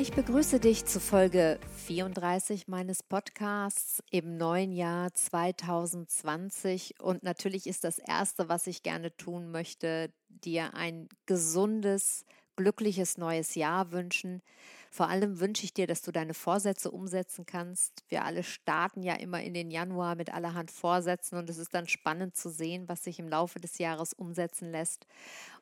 Ich begrüße dich zu Folge 34 meines Podcasts im neuen Jahr 2020. Und natürlich ist das Erste, was ich gerne tun möchte, dir ein gesundes, glückliches neues Jahr wünschen. Vor allem wünsche ich dir, dass du deine Vorsätze umsetzen kannst. Wir alle starten ja immer in den Januar mit allerhand Vorsätzen und es ist dann spannend zu sehen, was sich im Laufe des Jahres umsetzen lässt.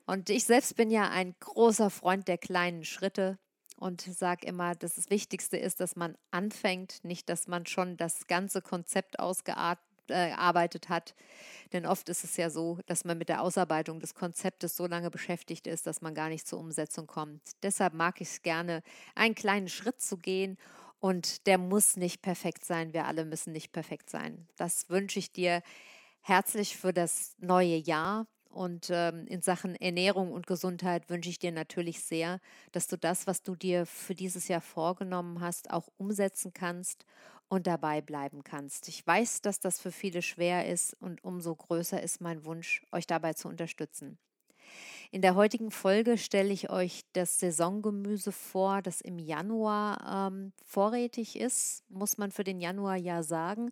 Und ich selbst bin ja ein großer Freund der kleinen Schritte und sage immer, dass das Wichtigste ist, dass man anfängt, nicht, dass man schon das ganze Konzept ausgearbeitet äh, hat. Denn oft ist es ja so, dass man mit der Ausarbeitung des Konzeptes so lange beschäftigt ist, dass man gar nicht zur Umsetzung kommt. Deshalb mag ich es gerne, einen kleinen Schritt zu gehen. Und der muss nicht perfekt sein. Wir alle müssen nicht perfekt sein. Das wünsche ich dir herzlich für das neue Jahr. Und ähm, in Sachen Ernährung und Gesundheit wünsche ich dir natürlich sehr, dass du das, was du dir für dieses Jahr vorgenommen hast, auch umsetzen kannst und dabei bleiben kannst. Ich weiß, dass das für viele schwer ist und umso größer ist mein Wunsch, euch dabei zu unterstützen. In der heutigen Folge stelle ich euch das Saisongemüse vor, das im Januar ähm, vorrätig ist, muss man für den Januar ja sagen,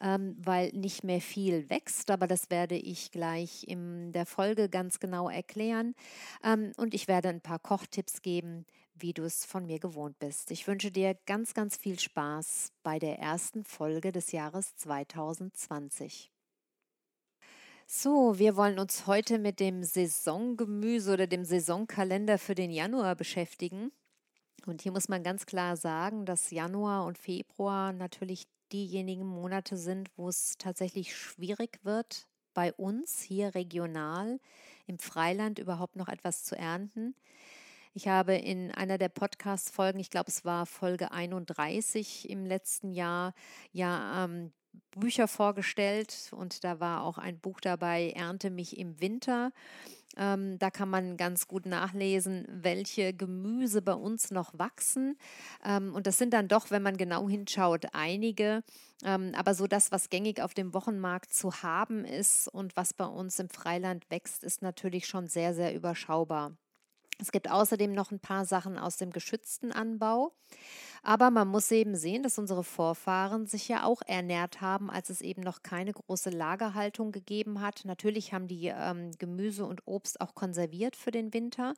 ähm, weil nicht mehr viel wächst, aber das werde ich gleich in der Folge ganz genau erklären. Ähm, und ich werde ein paar Kochtipps geben, wie du es von mir gewohnt bist. Ich wünsche dir ganz, ganz viel Spaß bei der ersten Folge des Jahres 2020. So, wir wollen uns heute mit dem Saisongemüse oder dem Saisonkalender für den Januar beschäftigen. Und hier muss man ganz klar sagen, dass Januar und Februar natürlich diejenigen Monate sind, wo es tatsächlich schwierig wird, bei uns hier regional im Freiland überhaupt noch etwas zu ernten. Ich habe in einer der Podcast-Folgen, ich glaube, es war Folge 31 im letzten Jahr, ja ähm, Bücher vorgestellt und da war auch ein Buch dabei, Ernte mich im Winter. Ähm, da kann man ganz gut nachlesen, welche Gemüse bei uns noch wachsen. Ähm, und das sind dann doch, wenn man genau hinschaut, einige. Ähm, aber so das, was gängig auf dem Wochenmarkt zu haben ist und was bei uns im Freiland wächst, ist natürlich schon sehr, sehr überschaubar. Es gibt außerdem noch ein paar Sachen aus dem geschützten Anbau. Aber man muss eben sehen, dass unsere Vorfahren sich ja auch ernährt haben, als es eben noch keine große Lagerhaltung gegeben hat. Natürlich haben die ähm, Gemüse und Obst auch konserviert für den Winter.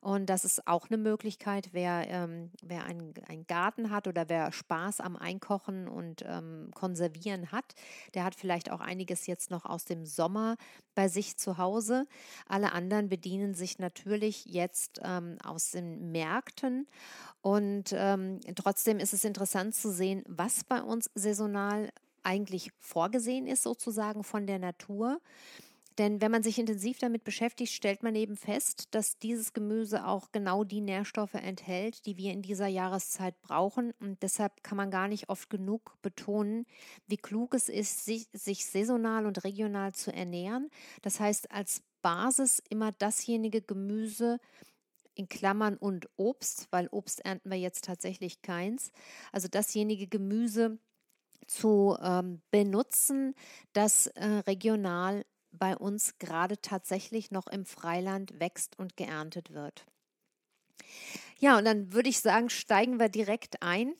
Und das ist auch eine Möglichkeit, wer, ähm, wer einen, einen Garten hat oder wer Spaß am Einkochen und ähm, Konservieren hat, der hat vielleicht auch einiges jetzt noch aus dem Sommer bei sich zu Hause. Alle anderen bedienen sich natürlich jetzt ähm, aus den Märkten. Und ähm, trotzdem ist es interessant zu sehen, was bei uns saisonal eigentlich vorgesehen ist, sozusagen von der Natur. Denn wenn man sich intensiv damit beschäftigt, stellt man eben fest, dass dieses Gemüse auch genau die Nährstoffe enthält, die wir in dieser Jahreszeit brauchen. Und deshalb kann man gar nicht oft genug betonen, wie klug es ist, sich, sich saisonal und regional zu ernähren. Das heißt, als Basis immer dasjenige Gemüse, in Klammern und Obst, weil Obst ernten wir jetzt tatsächlich keins. Also dasjenige Gemüse zu ähm, benutzen, das äh, regional bei uns gerade tatsächlich noch im Freiland wächst und geerntet wird. Ja, und dann würde ich sagen, steigen wir direkt ein.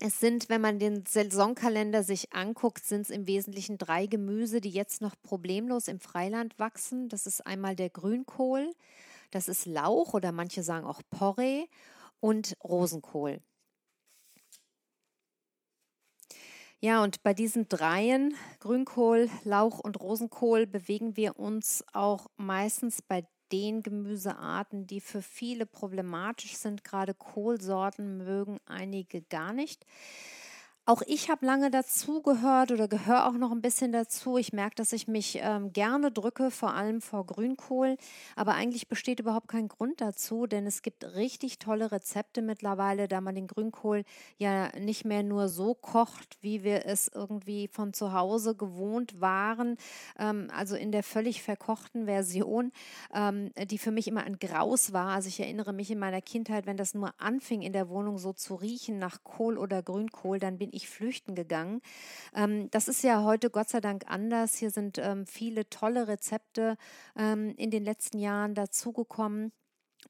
Es sind, wenn man den Saisonkalender sich anguckt, sind es im Wesentlichen drei Gemüse, die jetzt noch problemlos im Freiland wachsen. Das ist einmal der Grünkohl, das ist Lauch oder manche sagen auch Porree und Rosenkohl. Ja, und bei diesen dreien, Grünkohl, Lauch und Rosenkohl, bewegen wir uns auch meistens bei den Gemüsearten, die für viele problematisch sind. Gerade Kohlsorten mögen einige gar nicht. Auch ich habe lange dazugehört oder gehöre auch noch ein bisschen dazu. Ich merke, dass ich mich ähm, gerne drücke, vor allem vor Grünkohl. Aber eigentlich besteht überhaupt kein Grund dazu, denn es gibt richtig tolle Rezepte mittlerweile, da man den Grünkohl ja nicht mehr nur so kocht, wie wir es irgendwie von zu Hause gewohnt waren. Ähm, also in der völlig verkochten Version, ähm, die für mich immer ein Graus war. Also ich erinnere mich in meiner Kindheit, wenn das nur anfing, in der Wohnung so zu riechen nach Kohl oder Grünkohl, dann bin ich flüchten gegangen. Ähm, das ist ja heute Gott sei Dank anders. Hier sind ähm, viele tolle Rezepte ähm, in den letzten Jahren dazugekommen.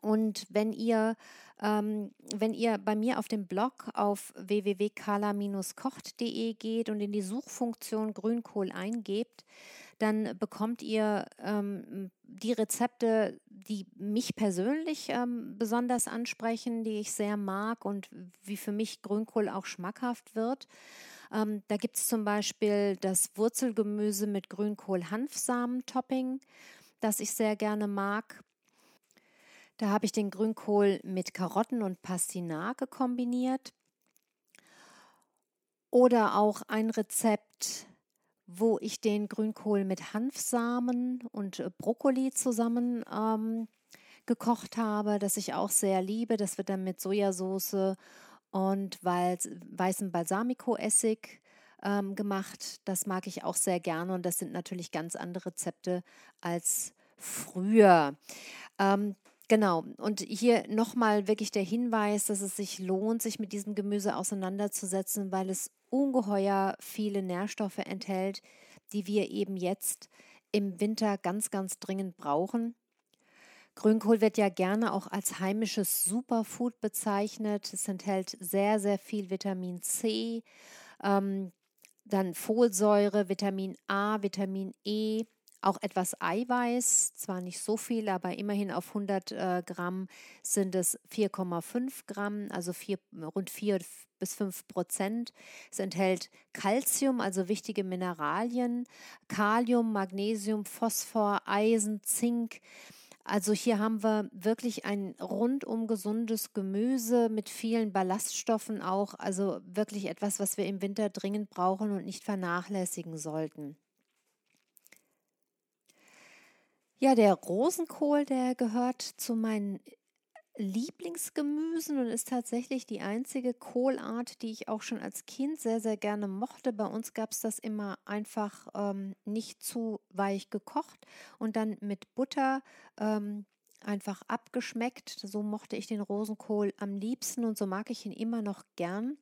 Und wenn ihr, ähm, wenn ihr bei mir auf dem Blog auf www.kala-kocht.de geht und in die Suchfunktion Grünkohl eingebt, dann bekommt ihr ähm, die Rezepte, die mich persönlich ähm, besonders ansprechen, die ich sehr mag und wie für mich Grünkohl auch schmackhaft wird. Ähm, da gibt es zum Beispiel das Wurzelgemüse mit Grünkohl-Hanfsamen-Topping, das ich sehr gerne mag. Da habe ich den Grünkohl mit Karotten und Pastinake kombiniert. Oder auch ein Rezept wo ich den Grünkohl mit Hanfsamen und äh, Brokkoli zusammen ähm, gekocht habe, das ich auch sehr liebe. Das wird dann mit Sojasauce und weißem Balsamico-Essig ähm, gemacht. Das mag ich auch sehr gerne und das sind natürlich ganz andere Rezepte als früher. Ähm, Genau, und hier nochmal wirklich der Hinweis, dass es sich lohnt, sich mit diesem Gemüse auseinanderzusetzen, weil es ungeheuer viele Nährstoffe enthält, die wir eben jetzt im Winter ganz, ganz dringend brauchen. Grünkohl wird ja gerne auch als heimisches Superfood bezeichnet. Es enthält sehr, sehr viel Vitamin C, ähm, dann Folsäure, Vitamin A, Vitamin E, auch etwas Eiweiß, zwar nicht so viel, aber immerhin auf 100 äh, Gramm sind es 4,5 Gramm, also vier, rund 4 bis 5 Prozent. Es enthält Calcium, also wichtige Mineralien, Kalium, Magnesium, Phosphor, Eisen, Zink. Also hier haben wir wirklich ein rundum gesundes Gemüse mit vielen Ballaststoffen auch, also wirklich etwas, was wir im Winter dringend brauchen und nicht vernachlässigen sollten. Ja, der Rosenkohl, der gehört zu meinen Lieblingsgemüsen und ist tatsächlich die einzige Kohlart, die ich auch schon als Kind sehr, sehr gerne mochte. Bei uns gab es das immer einfach ähm, nicht zu weich gekocht und dann mit Butter ähm, einfach abgeschmeckt. So mochte ich den Rosenkohl am liebsten und so mag ich ihn immer noch gern.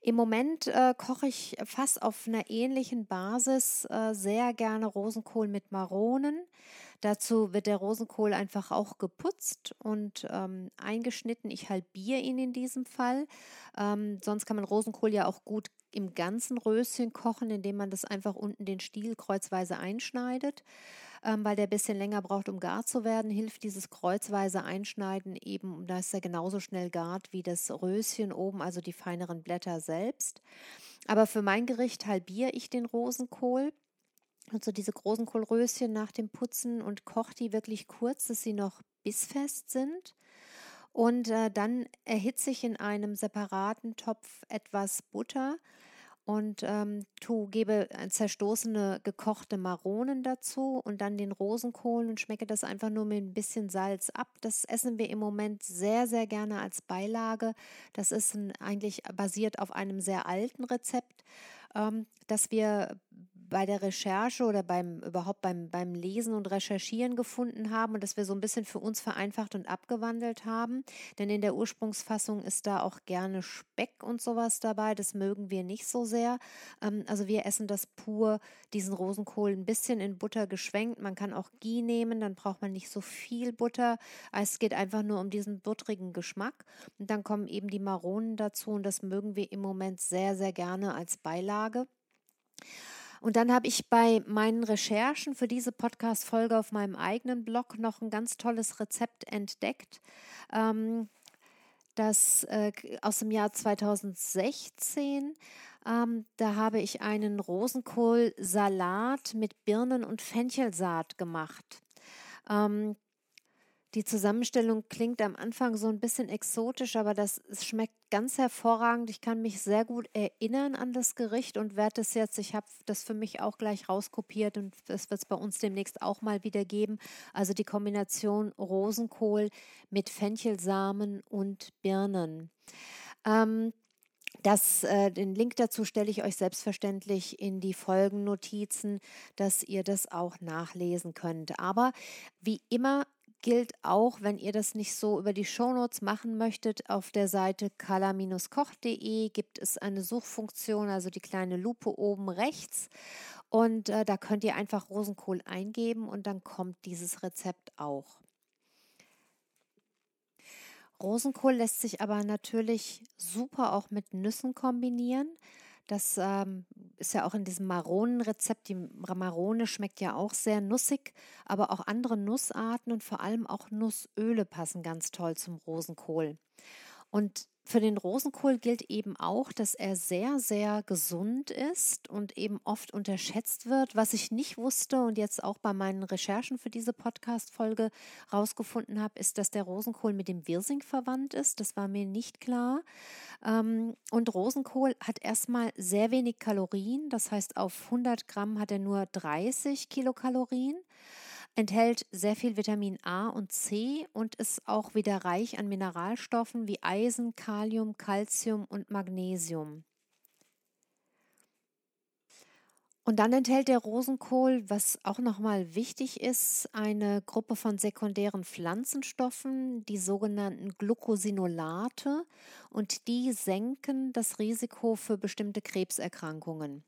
Im Moment äh, koche ich fast auf einer ähnlichen Basis äh, sehr gerne Rosenkohl mit Maronen. Dazu wird der Rosenkohl einfach auch geputzt und ähm, eingeschnitten. Ich halbiere ihn in diesem Fall. Ähm, sonst kann man Rosenkohl ja auch gut im ganzen Röschen kochen, indem man das einfach unten den Stiel kreuzweise einschneidet ähm, weil der ein bisschen länger braucht, um gar zu werden, hilft dieses kreuzweise Einschneiden eben, da ist er genauso schnell gart wie das Röschen oben, also die feineren Blätter selbst. Aber für mein Gericht halbiere ich den Rosenkohl. Also diese großen Kohlröschen nach dem Putzen und koche die wirklich kurz, dass sie noch bissfest sind. Und äh, dann erhitze ich in einem separaten Topf etwas Butter und ähm, tu, gebe zerstoßene gekochte Maronen dazu und dann den Rosenkohl und schmecke das einfach nur mit ein bisschen Salz ab. Das essen wir im Moment sehr, sehr gerne als Beilage. Das ist ein, eigentlich basiert auf einem sehr alten Rezept, ähm, das wir bei der Recherche oder beim überhaupt beim, beim Lesen und Recherchieren gefunden haben und dass wir so ein bisschen für uns vereinfacht und abgewandelt haben. Denn in der Ursprungsfassung ist da auch gerne Speck und sowas dabei. Das mögen wir nicht so sehr. Ähm, also wir essen das pur, diesen Rosenkohl ein bisschen in Butter geschwenkt. Man kann auch Ghee nehmen, dann braucht man nicht so viel Butter. Es geht einfach nur um diesen buttrigen Geschmack. Und dann kommen eben die Maronen dazu und das mögen wir im Moment sehr, sehr gerne als Beilage. Und dann habe ich bei meinen Recherchen für diese Podcast-Folge auf meinem eigenen Blog noch ein ganz tolles Rezept entdeckt. Ähm, das äh, aus dem Jahr 2016. Ähm, da habe ich einen Rosenkohlsalat mit Birnen und Fenchelsaat gemacht. Ähm, Die Zusammenstellung klingt am Anfang so ein bisschen exotisch, aber das schmeckt ganz hervorragend. Ich kann mich sehr gut erinnern an das Gericht und werde es jetzt, ich habe das für mich auch gleich rauskopiert und das wird es bei uns demnächst auch mal wieder geben. Also die Kombination Rosenkohl mit Fenchelsamen und Birnen. Ähm, das, äh, den Link dazu stelle ich euch selbstverständlich in die Folgennotizen, dass ihr das auch nachlesen könnt. Aber wie immer gilt auch, wenn ihr das nicht so über die Shownotes machen möchtet, auf der Seite kala-koch.de gibt es eine Suchfunktion, also die kleine Lupe oben rechts. Und äh, da könnt ihr einfach Rosenkohl eingeben und dann kommt dieses Rezept auch. Rosenkohl lässt sich aber natürlich super auch mit Nüssen kombinieren. Das ähm, ist ja auch in diesem Maronenrezept. Die Marone schmeckt ja auch sehr nussig, aber auch andere Nussarten und vor allem auch Nussöle passen ganz toll zum Rosenkohl. Und für den Rosenkohl gilt eben auch, dass er sehr, sehr gesund ist und eben oft unterschätzt wird. Was ich nicht wusste und jetzt auch bei meinen Recherchen für diese Podcast-Folge rausgefunden habe, ist, dass der Rosenkohl mit dem Wirsing verwandt ist. Das war mir nicht klar. Ähm, und Rosenkohl hat erstmal sehr wenig Kalorien. Das heißt, auf 100 Gramm hat er nur 30 Kilokalorien enthält sehr viel Vitamin A und C und ist auch wieder reich an Mineralstoffen wie Eisen, Kalium, Calcium und Magnesium. Und dann enthält der Rosenkohl, was auch nochmal wichtig ist, eine Gruppe von sekundären Pflanzenstoffen, die sogenannten Glucosinolate, und die senken das Risiko für bestimmte Krebserkrankungen.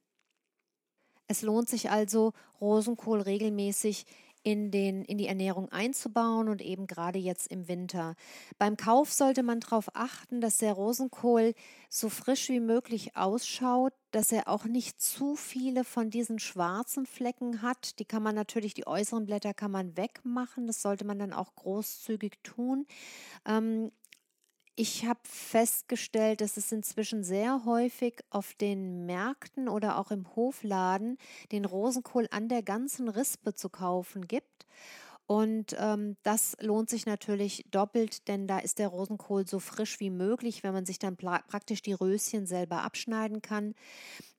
Es lohnt sich also, Rosenkohl regelmäßig in, den, in die Ernährung einzubauen und eben gerade jetzt im Winter. Beim Kauf sollte man darauf achten, dass der Rosenkohl so frisch wie möglich ausschaut, dass er auch nicht zu viele von diesen schwarzen Flecken hat. Die kann man natürlich, die äußeren Blätter kann man wegmachen. Das sollte man dann auch großzügig tun. Ähm, ich habe festgestellt, dass es inzwischen sehr häufig auf den Märkten oder auch im Hofladen den Rosenkohl an der ganzen Rispe zu kaufen gibt. Und ähm, das lohnt sich natürlich doppelt, denn da ist der Rosenkohl so frisch wie möglich, wenn man sich dann praktisch die Röschen selber abschneiden kann.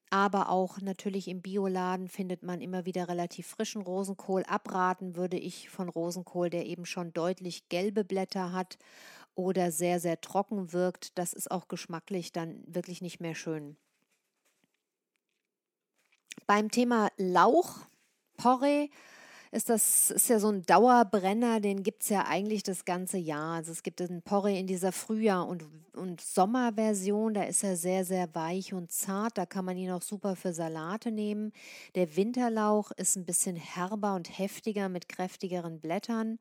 Aber auch natürlich im Bioladen findet man immer wieder relativ frischen Rosenkohl. Abraten würde ich von Rosenkohl, der eben schon deutlich gelbe Blätter hat oder sehr, sehr trocken wirkt, das ist auch geschmacklich dann wirklich nicht mehr schön. Beim Thema Lauch, Porree, ist das ist ja so ein Dauerbrenner, den gibt es ja eigentlich das ganze Jahr. Also es gibt einen Porree in dieser Frühjahr- und, und Sommerversion, da ist er sehr, sehr weich und zart. Da kann man ihn auch super für Salate nehmen. Der Winterlauch ist ein bisschen herber und heftiger mit kräftigeren Blättern.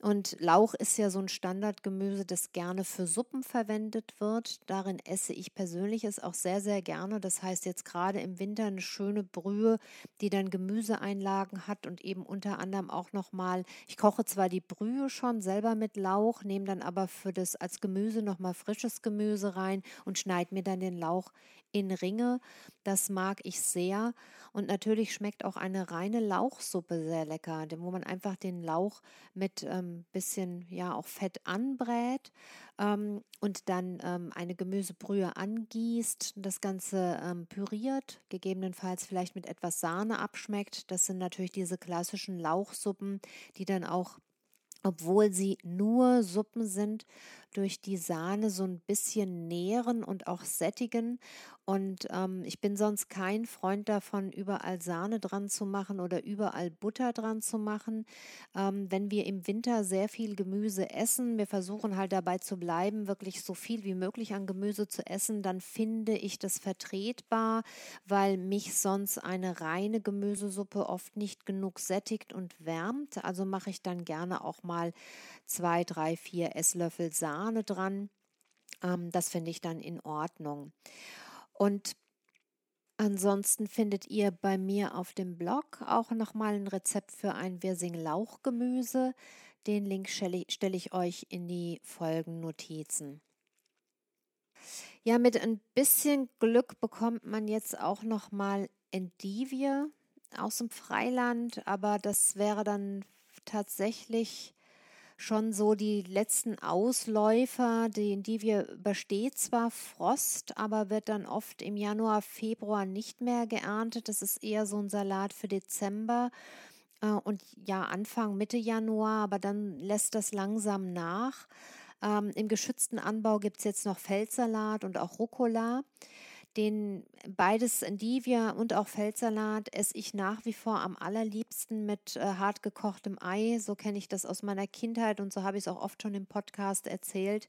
Und Lauch ist ja so ein Standardgemüse, das gerne für Suppen verwendet wird. Darin esse ich persönlich es auch sehr, sehr gerne. Das heißt jetzt gerade im Winter eine schöne Brühe, die dann Gemüseeinlagen hat und eben unter anderem auch nochmal, ich koche zwar die Brühe schon selber mit Lauch, nehme dann aber für das als Gemüse nochmal frisches Gemüse rein und schneide mir dann den Lauch in Ringe. Das mag ich sehr. Und natürlich schmeckt auch eine reine Lauchsuppe sehr lecker, wo man einfach den Lauch mit ähm, bisschen, ja, auch Fett anbrät ähm, und dann ähm, eine Gemüsebrühe angießt, das Ganze ähm, püriert, gegebenenfalls vielleicht mit etwas Sahne abschmeckt. Das sind natürlich diese klassischen Lauchsuppen, die dann auch obwohl sie nur Suppen sind, durch die Sahne so ein bisschen nähren und auch sättigen. Und ähm, ich bin sonst kein Freund davon, überall Sahne dran zu machen oder überall Butter dran zu machen. Ähm, wenn wir im Winter sehr viel Gemüse essen, wir versuchen halt dabei zu bleiben, wirklich so viel wie möglich an Gemüse zu essen, dann finde ich das vertretbar, weil mich sonst eine reine Gemüsesuppe oft nicht genug sättigt und wärmt. Also mache ich dann gerne auch mal zwei, drei, vier Esslöffel Sahne dran. Ähm, das finde ich dann in Ordnung. Und ansonsten findet ihr bei mir auf dem Blog auch nochmal ein Rezept für ein Wirsing-Lauchgemüse. Den Link stelle ich euch in die Folgennotizen. Ja, mit ein bisschen Glück bekommt man jetzt auch nochmal Endivie aus dem Freiland, aber das wäre dann tatsächlich schon so die letzten Ausläufer, die, die wir übersteht zwar Frost, aber wird dann oft im Januar, Februar nicht mehr geerntet. Das ist eher so ein Salat für Dezember äh, und ja, Anfang, Mitte Januar, aber dann lässt das langsam nach. Ähm, Im geschützten Anbau gibt es jetzt noch Feldsalat und auch Rucola. Den beides Endivia und auch Feldsalat esse ich nach wie vor am allerliebsten mit äh, hart gekochtem Ei. So kenne ich das aus meiner Kindheit und so habe ich es auch oft schon im Podcast erzählt.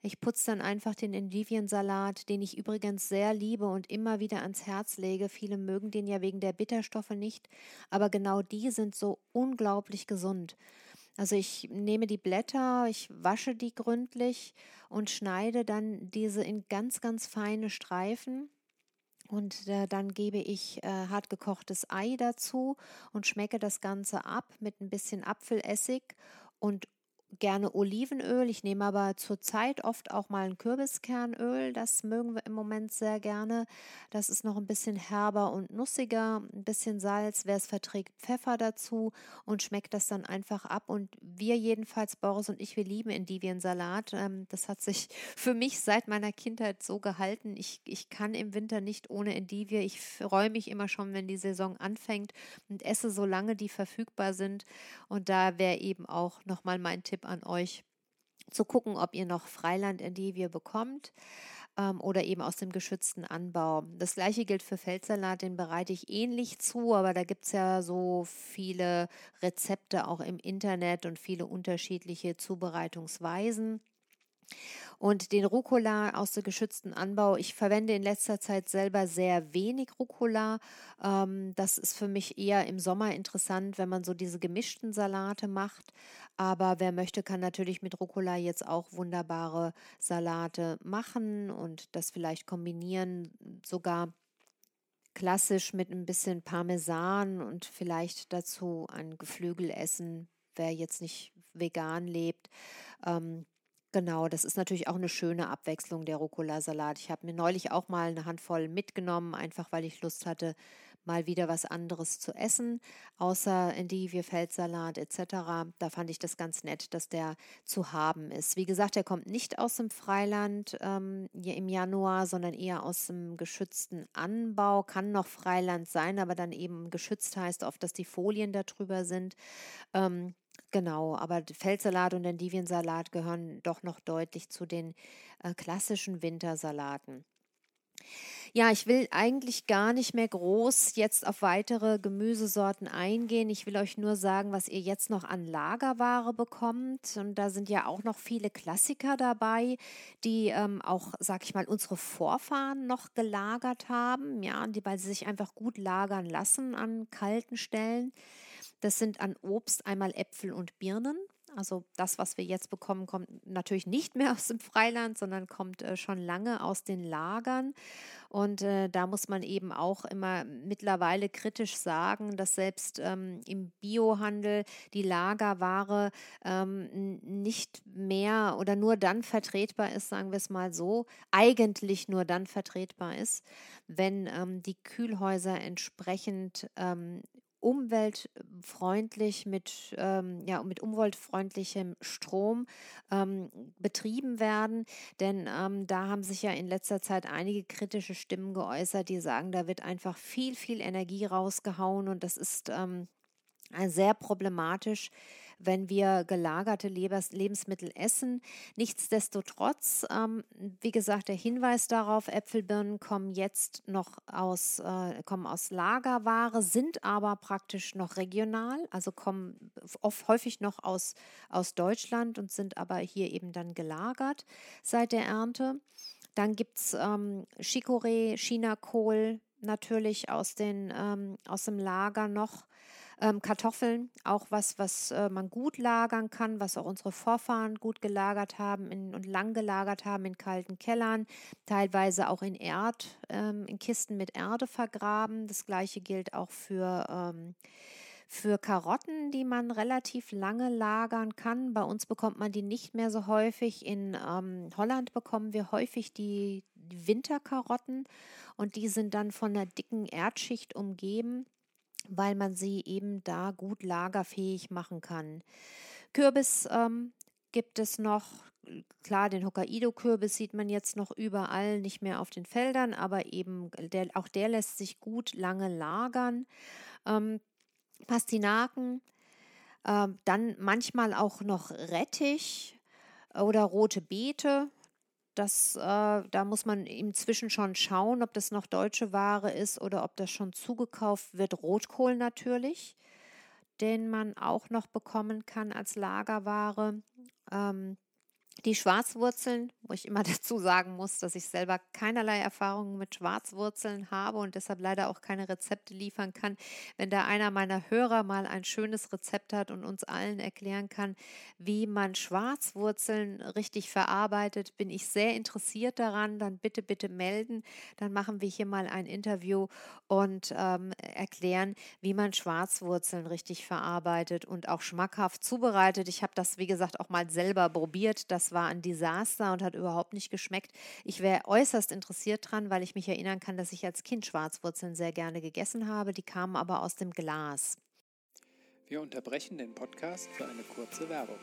Ich putze dann einfach den Endiviensalat, den ich übrigens sehr liebe und immer wieder ans Herz lege. Viele mögen den ja wegen der Bitterstoffe nicht, aber genau die sind so unglaublich gesund. Also ich nehme die Blätter, ich wasche die gründlich und schneide dann diese in ganz, ganz feine Streifen. Und äh, dann gebe ich äh, hart gekochtes Ei dazu und schmecke das Ganze ab mit ein bisschen Apfelessig und gerne Olivenöl. Ich nehme aber zurzeit oft auch mal ein Kürbiskernöl. Das mögen wir im Moment sehr gerne. Das ist noch ein bisschen herber und nussiger. Ein bisschen Salz, wer es verträgt, Pfeffer dazu und schmeckt das dann einfach ab. Und wir jedenfalls, Boris und ich, wir lieben Endiviensalat. Ähm, das hat sich für mich seit meiner Kindheit so gehalten. Ich, ich kann im Winter nicht ohne Endivie. Ich freue mich immer schon, wenn die Saison anfängt und esse so lange die verfügbar sind. Und da wäre eben auch nochmal mein Tipp an euch, zu gucken, ob ihr noch Freiland-Endivie bekommt ähm, oder eben aus dem geschützten Anbau. Das gleiche gilt für Feldsalat, den bereite ich ähnlich zu, aber da gibt es ja so viele Rezepte auch im Internet und viele unterschiedliche Zubereitungsweisen. Und den Rucola aus dem geschützten Anbau, ich verwende in letzter Zeit selber sehr wenig Rucola. Ähm, das ist für mich eher im Sommer interessant, wenn man so diese gemischten Salate macht. Aber wer möchte, kann natürlich mit Rucola jetzt auch wunderbare Salate machen und das vielleicht kombinieren, sogar klassisch mit ein bisschen Parmesan und vielleicht dazu ein Geflügel essen, wer jetzt nicht vegan lebt. Ähm, Genau, das ist natürlich auch eine schöne Abwechslung, der Rucola-Salat. Ich habe mir neulich auch mal eine Handvoll mitgenommen, einfach weil ich Lust hatte, mal wieder was anderes zu essen, außer Endivie, Feldsalat etc. Da fand ich das ganz nett, dass der zu haben ist. Wie gesagt, der kommt nicht aus dem Freiland ähm, im Januar, sondern eher aus dem geschützten Anbau. Kann noch Freiland sein, aber dann eben geschützt heißt oft, dass die Folien darüber sind. Ähm, Genau, aber Feldsalat und Endiviensalat gehören doch noch deutlich zu den äh, klassischen Wintersalaten. Ja, ich will eigentlich gar nicht mehr groß jetzt auf weitere Gemüsesorten eingehen. Ich will euch nur sagen, was ihr jetzt noch an Lagerware bekommt. Und da sind ja auch noch viele Klassiker dabei, die ähm, auch, sag ich mal, unsere Vorfahren noch gelagert haben. Ja, die, weil sie sich einfach gut lagern lassen an kalten Stellen. Das sind an Obst einmal Äpfel und Birnen. Also das, was wir jetzt bekommen, kommt natürlich nicht mehr aus dem Freiland, sondern kommt äh, schon lange aus den Lagern. Und äh, da muss man eben auch immer mittlerweile kritisch sagen, dass selbst ähm, im Biohandel die Lagerware ähm, nicht mehr oder nur dann vertretbar ist, sagen wir es mal so, eigentlich nur dann vertretbar ist, wenn ähm, die Kühlhäuser entsprechend ähm, umweltfreundlich mit, ähm, ja, mit umweltfreundlichem Strom ähm, betrieben werden. Denn ähm, da haben sich ja in letzter Zeit einige kritische Stimmen geäußert, die sagen, da wird einfach viel, viel Energie rausgehauen und das ist ähm, sehr problematisch wenn wir gelagerte Lebensmittel essen. Nichtsdestotrotz, ähm, wie gesagt, der Hinweis darauf, Äpfelbirnen kommen jetzt noch aus, äh, kommen aus Lagerware, sind aber praktisch noch regional, also kommen oft häufig noch aus, aus Deutschland und sind aber hier eben dann gelagert seit der Ernte. Dann gibt es ähm, Chicorée, Chinakohl, natürlich aus, den, ähm, aus dem Lager noch. Ähm, Kartoffeln, auch was, was äh, man gut lagern kann, was auch unsere Vorfahren gut gelagert haben in, und lang gelagert haben in kalten Kellern, teilweise auch in Erd, ähm, in Kisten mit Erde vergraben. Das gleiche gilt auch für ähm, für Karotten, die man relativ lange lagern kann. Bei uns bekommt man die nicht mehr so häufig. In ähm, Holland bekommen wir häufig die, die Winterkarotten und die sind dann von einer dicken Erdschicht umgeben weil man sie eben da gut lagerfähig machen kann. Kürbis ähm, gibt es noch. Klar, den Hokkaido-Kürbis sieht man jetzt noch überall, nicht mehr auf den Feldern, aber eben der, auch der lässt sich gut lange lagern. Ähm, Pastinaken, äh, dann manchmal auch noch Rettich oder rote Beete. Das, äh, da muss man inzwischen schon schauen, ob das noch deutsche Ware ist oder ob das schon zugekauft wird. Rotkohl natürlich, den man auch noch bekommen kann als Lagerware. Ähm, die Schwarzwurzeln, wo ich immer dazu sagen muss, dass ich selber keinerlei Erfahrungen mit Schwarzwurzeln habe und deshalb leider auch keine Rezepte liefern kann. Wenn da einer meiner Hörer mal ein schönes Rezept hat und uns allen erklären kann, wie man Schwarzwurzeln richtig verarbeitet, bin ich sehr interessiert daran. Dann bitte, bitte melden. Dann machen wir hier mal ein Interview und ähm, erklären, wie man Schwarzwurzeln richtig verarbeitet und auch schmackhaft zubereitet. Ich habe das, wie gesagt, auch mal selber probiert. Das war ein Desaster und hat überhaupt nicht geschmeckt. Ich wäre äußerst interessiert dran, weil ich mich erinnern kann, dass ich als Kind Schwarzwurzeln sehr gerne gegessen habe. Die kamen aber aus dem Glas. Wir unterbrechen den Podcast für eine kurze Werbung.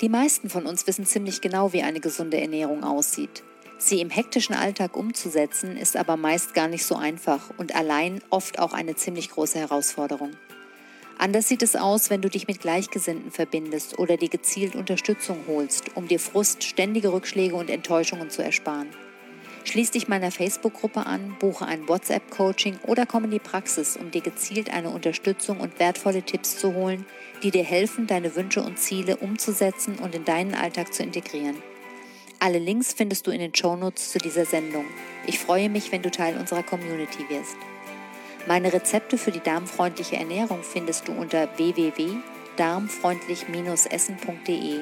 Die meisten von uns wissen ziemlich genau, wie eine gesunde Ernährung aussieht. Sie im hektischen Alltag umzusetzen, ist aber meist gar nicht so einfach und allein oft auch eine ziemlich große Herausforderung. Anders sieht es aus, wenn du dich mit Gleichgesinnten verbindest oder dir gezielt Unterstützung holst, um dir Frust, ständige Rückschläge und Enttäuschungen zu ersparen. Schließ dich meiner Facebook-Gruppe an, buche ein WhatsApp-Coaching oder komm in die Praxis, um dir gezielt eine Unterstützung und wertvolle Tipps zu holen, die dir helfen, deine Wünsche und Ziele umzusetzen und in deinen Alltag zu integrieren. Alle Links findest du in den Shownotes zu dieser Sendung. Ich freue mich, wenn du Teil unserer Community wirst. Meine Rezepte für die darmfreundliche Ernährung findest du unter www.darmfreundlich-essen.de.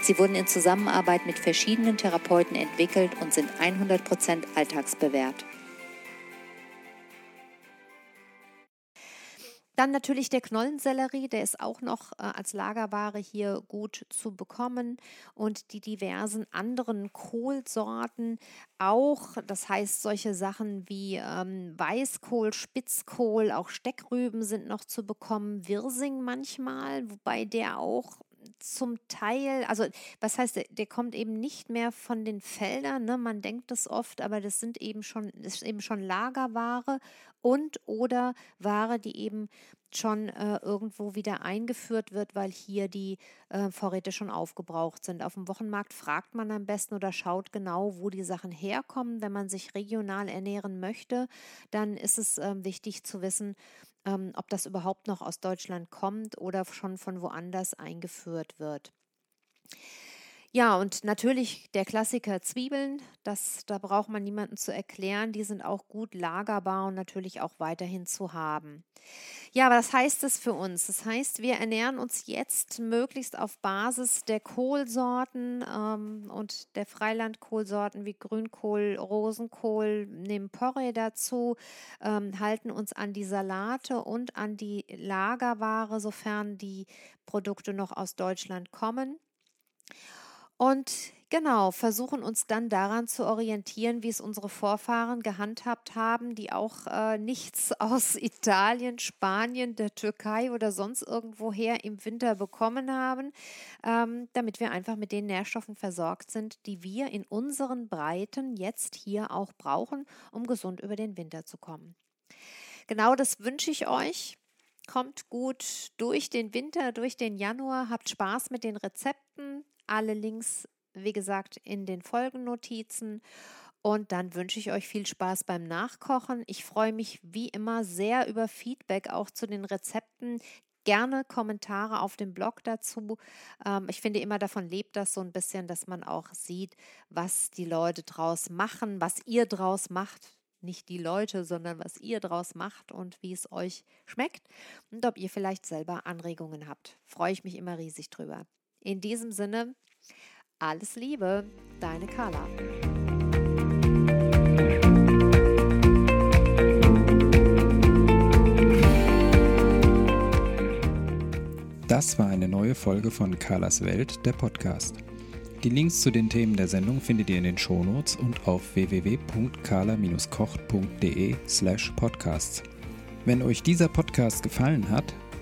Sie wurden in Zusammenarbeit mit verschiedenen Therapeuten entwickelt und sind 100% alltagsbewährt. Dann natürlich der Knollensellerie, der ist auch noch äh, als Lagerware hier gut zu bekommen und die diversen anderen Kohlsorten auch. Das heißt, solche Sachen wie ähm, Weißkohl, Spitzkohl, auch Steckrüben sind noch zu bekommen, Wirsing manchmal, wobei der auch zum Teil, also was heißt, der kommt eben nicht mehr von den Feldern, ne? man denkt das oft, aber das sind eben schon, ist eben schon Lagerware und oder Ware, die eben schon äh, irgendwo wieder eingeführt wird, weil hier die äh, Vorräte schon aufgebraucht sind. Auf dem Wochenmarkt fragt man am besten oder schaut genau, wo die Sachen herkommen. Wenn man sich regional ernähren möchte, dann ist es äh, wichtig zu wissen, ähm, ob das überhaupt noch aus Deutschland kommt oder schon von woanders eingeführt wird. Ja, und natürlich der Klassiker Zwiebeln, das, da braucht man niemanden zu erklären, die sind auch gut lagerbar und natürlich auch weiterhin zu haben. Ja, was heißt das für uns? Das heißt, wir ernähren uns jetzt möglichst auf Basis der Kohlsorten ähm, und der Freilandkohlsorten wie Grünkohl, Rosenkohl, nehmen Porree dazu, ähm, halten uns an die Salate und an die Lagerware, sofern die Produkte noch aus Deutschland kommen. Und genau, versuchen uns dann daran zu orientieren, wie es unsere Vorfahren gehandhabt haben, die auch äh, nichts aus Italien, Spanien, der Türkei oder sonst irgendwoher im Winter bekommen haben, ähm, damit wir einfach mit den Nährstoffen versorgt sind, die wir in unseren Breiten jetzt hier auch brauchen, um gesund über den Winter zu kommen. Genau das wünsche ich euch. Kommt gut durch den Winter, durch den Januar, habt Spaß mit den Rezepten, alle Links, wie gesagt, in den Folgennotizen. Und dann wünsche ich euch viel Spaß beim Nachkochen. Ich freue mich wie immer sehr über Feedback auch zu den Rezepten. Gerne Kommentare auf dem Blog dazu. Ähm, ich finde immer davon lebt das so ein bisschen, dass man auch sieht, was die Leute draus machen, was ihr draus macht. Nicht die Leute, sondern was ihr draus macht und wie es euch schmeckt und ob ihr vielleicht selber Anregungen habt. Freue ich mich immer riesig drüber. In diesem Sinne, alles Liebe, deine Carla. Das war eine neue Folge von Carlas Welt, der Podcast. Die Links zu den Themen der Sendung findet ihr in den Shownotes und auf www.carla-kocht.de slash podcasts. Wenn euch dieser Podcast gefallen hat,